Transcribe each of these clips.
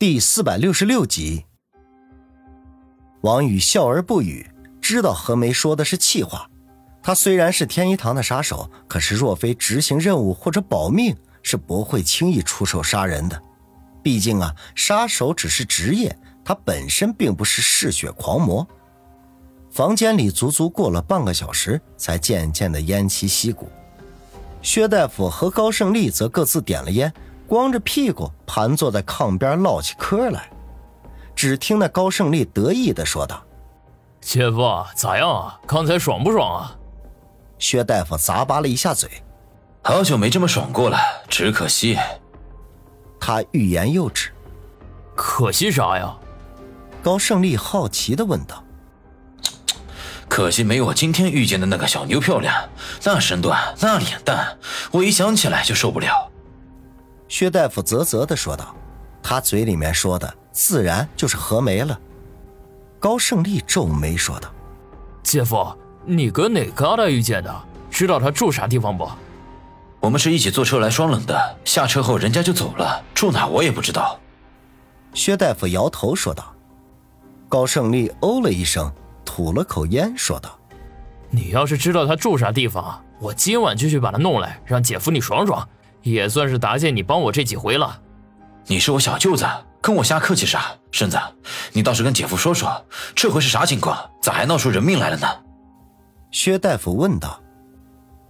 第四百六十六集，王宇笑而不语，知道何梅说的是气话。他虽然是天一堂的杀手，可是若非执行任务或者保命，是不会轻易出手杀人的。毕竟啊，杀手只是职业，他本身并不是嗜血狂魔。房间里足足过了半个小时，才渐渐的偃旗息鼓。薛大夫和高胜利则各自点了烟。光着屁股盘坐在炕边唠起嗑来，只听那高胜利得意的说道：“姐夫咋样啊？刚才爽不爽啊？”薛大夫咂巴了一下嘴：“好久没这么爽过了，只可惜。”他欲言又止。“可惜啥呀？”高胜利好奇的问道。“可惜没我今天遇见的那个小妞漂亮，那身段，那脸蛋，我一想起来就受不了。”薛大夫啧啧的说道：“他嘴里面说的自然就是何梅了。”高胜利皱眉说道：“姐夫，你搁哪旮瘩遇见的？知道他住啥地方不？”“我们是一起坐车来双冷的，下车后人家就走了，住哪我也不知道。”薛大夫摇头说道。高胜利哦了一声，吐了口烟说道：“你要是知道他住啥地方，我今晚就去把他弄来，让姐夫你爽爽。”也算是答谢你帮我这几回了。你是我小舅子，跟我瞎客气啥？婶子，你倒是跟姐夫说说，这回是啥情况？咋还闹出人命来了呢？薛大夫问道。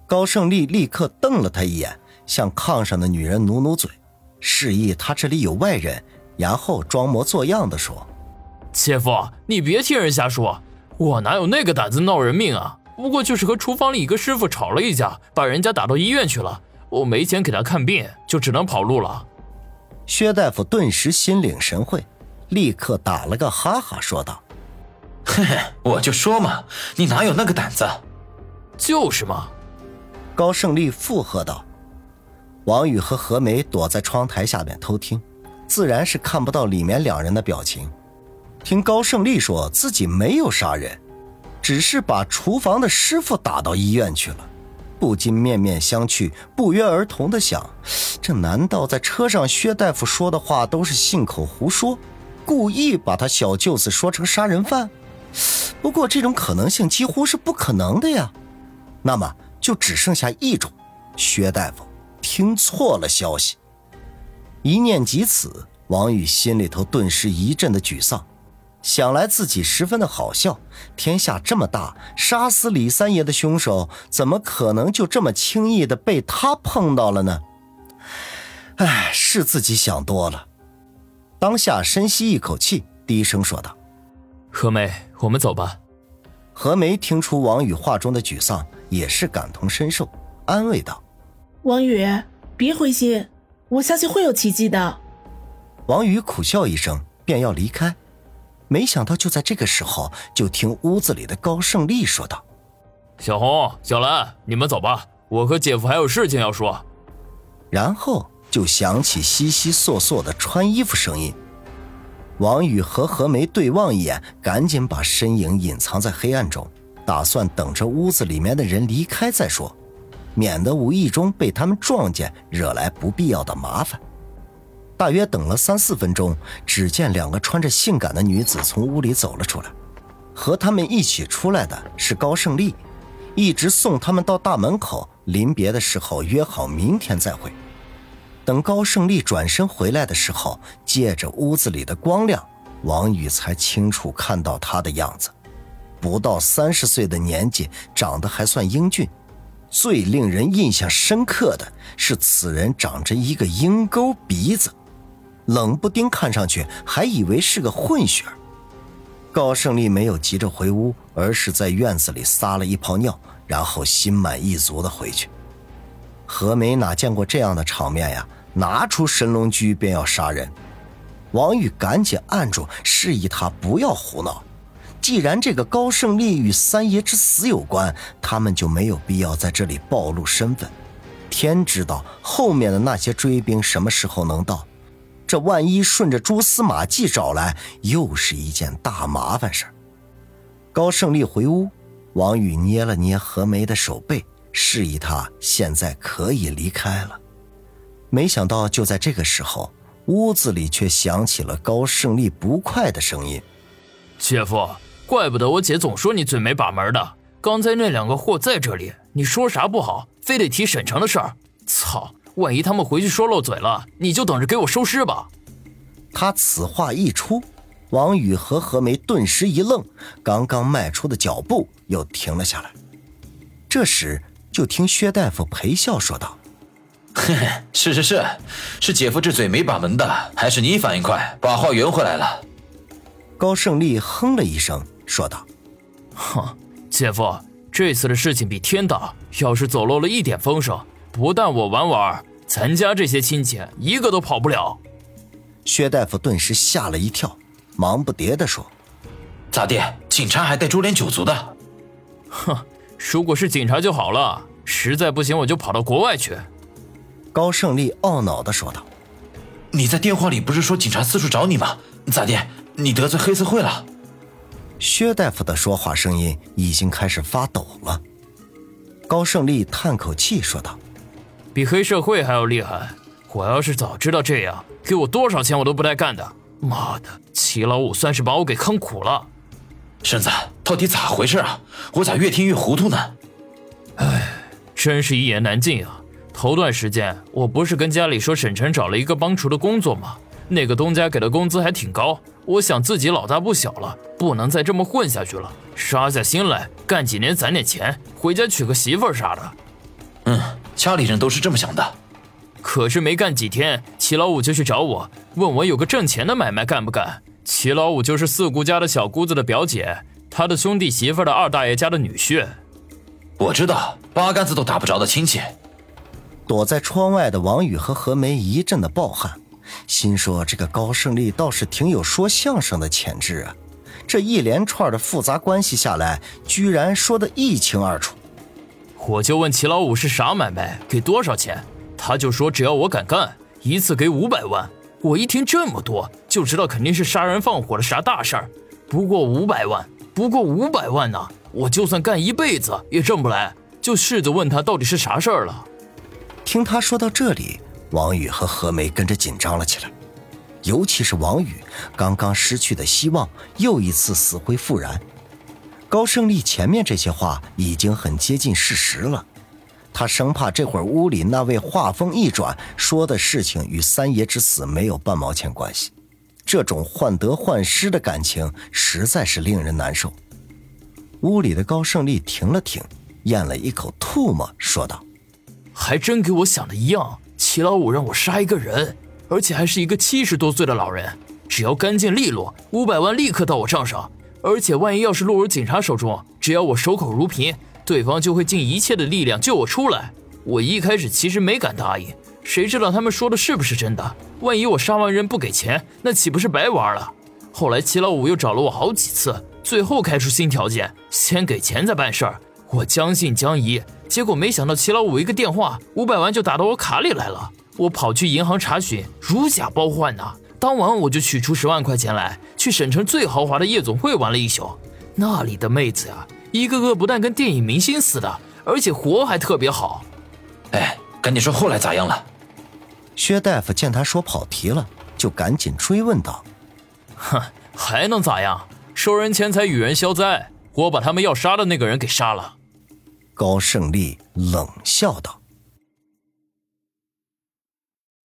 高胜利立刻瞪了他一眼，向炕上的女人努努嘴，示意他这里有外人，然后装模作样的说：“姐夫，你别听人瞎说，我哪有那个胆子闹人命啊？不过就是和厨房里一个师傅吵了一架，把人家打到医院去了。”我没钱给他看病，就只能跑路了。薛大夫顿时心领神会，立刻打了个哈哈，说道：“嘿嘿，我就说嘛，你哪有那个胆子？就是嘛。”高胜利附和道。王宇和何梅躲在窗台下面偷听，自然是看不到里面两人的表情。听高胜利说自己没有杀人，只是把厨房的师傅打到医院去了。不禁面面相觑，不约而同的想：这难道在车上薛大夫说的话都是信口胡说，故意把他小舅子说成杀人犯？不过这种可能性几乎是不可能的呀。那么就只剩下一种：薛大夫听错了消息。一念及此，王宇心里头顿时一阵的沮丧。想来自己十分的好笑，天下这么大，杀死李三爷的凶手怎么可能就这么轻易的被他碰到了呢？哎，是自己想多了。当下深吸一口气，低声说道：“何梅，我们走吧。”何梅听出王宇话中的沮丧，也是感同身受，安慰道：“王宇，别灰心，我相信会有奇迹的。”王宇苦笑一声，便要离开。没想到，就在这个时候，就听屋子里的高胜利说道：“小红、小兰，你们走吧，我和姐夫还有事情要说。”然后就响起悉悉窣窣的穿衣服声音。王宇和何梅对望一眼，赶紧把身影隐藏在黑暗中，打算等着屋子里面的人离开再说，免得无意中被他们撞见，惹来不必要的麻烦。大约等了三四分钟，只见两个穿着性感的女子从屋里走了出来。和他们一起出来的是高胜利，一直送他们到大门口。临别的时候约好明天再会。等高胜利转身回来的时候，借着屋子里的光亮，王宇才清楚看到他的样子。不到三十岁的年纪，长得还算英俊。最令人印象深刻的是，此人长着一个鹰钩鼻子。冷不丁看上去还以为是个混血儿高胜利没有急着回屋，而是在院子里撒了一泡尿，然后心满意足的回去。何梅哪见过这样的场面呀？拿出神龙驹便要杀人。王宇赶紧按住，示意他不要胡闹。既然这个高胜利与三爷之死有关，他们就没有必要在这里暴露身份。天知道后面的那些追兵什么时候能到。这万一顺着蛛丝马迹找来，又是一件大麻烦事高胜利回屋，王宇捏了捏何梅的手背，示意他现在可以离开了。没想到就在这个时候，屋子里却响起了高胜利不快的声音：“姐夫，怪不得我姐总说你嘴没把门的。刚才那两个货在这里，你说啥不好，非得提沈城的事儿。操！万一他们回去说漏嘴了，你就等着给我收尸吧。”他此话一出，王宇和何梅顿时一愣，刚刚迈出的脚步又停了下来。这时，就听薛大夫陪笑说道。嘿嘿，是是是，是姐夫这嘴没把门的，还是你反应快，把话圆回来了。高胜利哼了一声，说道：“哼，姐夫，这次的事情比天大，要是走漏了一点风声，不但我玩完，咱家这些亲戚一个都跑不了。”薛大夫顿时吓了一跳，忙不迭地说：“咋的？警察还带株连九族的？”哼，如果是警察就好了，实在不行我就跑到国外去。高胜利懊恼地说道：“你在电话里不是说警察四处找你吗？咋的？你得罪黑社会了？”薛大夫的说话声音已经开始发抖了。高胜利叹口气说道：“比黑社会还要厉害。我要是早知道这样，给我多少钱我都不带干的。妈的，齐老五算是把我给坑苦了。婶子，到底咋回事啊？我咋越听越糊涂呢？哎，真是一言难尽啊。”头段时间，我不是跟家里说沈晨找了一个帮厨的工作吗？那个东家给的工资还挺高。我想自己老大不小了，不能再这么混下去了，杀下心来干几年攒点钱，回家娶个媳妇儿啥的。嗯，家里人都是这么想的。可是没干几天，齐老五就去找我，问我有个挣钱的买卖干不干？齐老五就是四姑家的小姑子的表姐，他的兄弟媳妇的二大爷家的女婿。我知道，八竿子都打不着的亲戚。躲在窗外的王宇和何梅一阵的暴汗，心说：“这个高胜利倒是挺有说相声的潜质啊！这一连串的复杂关系下来，居然说得一清二楚。”我就问齐老五是啥买卖，给多少钱，他就说只要我敢干，一次给五百万。我一听这么多，就知道肯定是杀人放火的啥大事儿。不过五百万，不过五百万呢，我就算干一辈子也挣不来。就试着问他到底是啥事儿了。听他说到这里，王宇和何梅跟着紧张了起来，尤其是王宇，刚刚失去的希望又一次死灰复燃。高胜利前面这些话已经很接近事实了，他生怕这会儿屋里那位话锋一转说的事情与三爷之死没有半毛钱关系，这种患得患失的感情实在是令人难受。屋里的高胜利停了停，咽了一口唾沫，说道。还真给我想的一样，齐老五让我杀一个人，而且还是一个七十多岁的老人。只要干净利落，五百万立刻到我账上。而且万一要是落入警察手中，只要我守口如瓶，对方就会尽一切的力量救我出来。我一开始其实没敢答应，谁知道他们说的是不是真的？万一我杀完人不给钱，那岂不是白玩了？后来齐老五又找了我好几次，最后开出新条件，先给钱再办事儿。我将信将疑。结果没想到齐老五一个电话，五百万就打到我卡里来了。我跑去银行查询，如假包换呐。当晚我就取出十万块钱来，去省城最豪华的夜总会玩了一宿。那里的妹子呀，一个个不但跟电影明星似的，而且活还特别好。哎，赶紧说后来咋样了？薛大夫见他说跑题了，就赶紧追问道：“哼，还能咋样？收人钱财与人消灾，我把他们要杀的那个人给杀了。”高胜利冷笑道。